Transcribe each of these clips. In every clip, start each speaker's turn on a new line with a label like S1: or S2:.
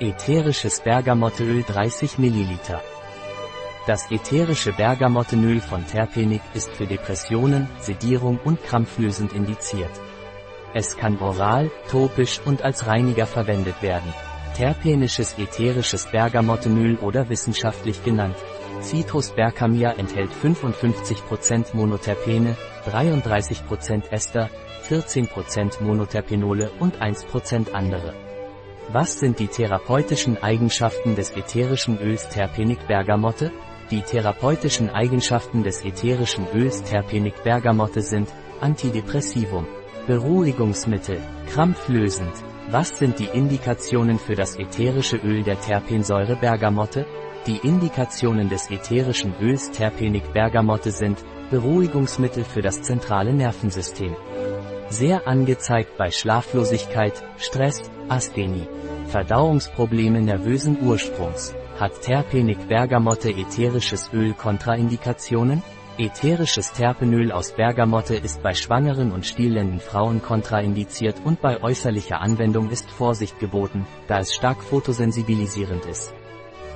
S1: Ätherisches Bergamotteöl 30 ml. Das ätherische Bergamottenöl von Terpenic ist für Depressionen, Sedierung und krampflösend indiziert. Es kann oral, topisch und als Reiniger verwendet werden. Terpenisches ätherisches Bergamottenöl oder wissenschaftlich genannt. Citrus bergamia enthält 55% Monoterpene, 33% Ester, 14% Monoterpenole und 1% andere. Was sind die therapeutischen Eigenschaften des ätherischen Öls Terpenic Bergamotte? Die therapeutischen Eigenschaften des ätherischen Öls Terpenic Bergamotte sind Antidepressivum, Beruhigungsmittel, krampflösend. Was sind die Indikationen für das ätherische Öl der Terpensäure Bergamotte? Die Indikationen des ätherischen Öls Terpenic Bergamotte sind Beruhigungsmittel für das zentrale Nervensystem. Sehr angezeigt bei Schlaflosigkeit, Stress, Asthenie. Verdauungsprobleme nervösen Ursprungs. Hat Terpenic Bergamotte ätherisches Öl Kontraindikationen? Ätherisches Terpenöl aus Bergamotte ist bei schwangeren und stillenden Frauen kontraindiziert und bei äußerlicher Anwendung ist Vorsicht geboten, da es stark photosensibilisierend ist.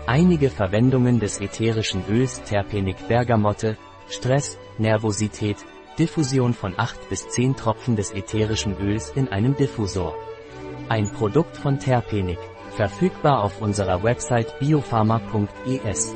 S1: Einige Verwendungen des ätherischen Öls Terpenic Bergamotte, Stress, Nervosität, Diffusion von 8 bis 10 Tropfen des ätherischen Öls in einem Diffusor. Ein Produkt von Terpenic, verfügbar auf unserer Website biopharma.es.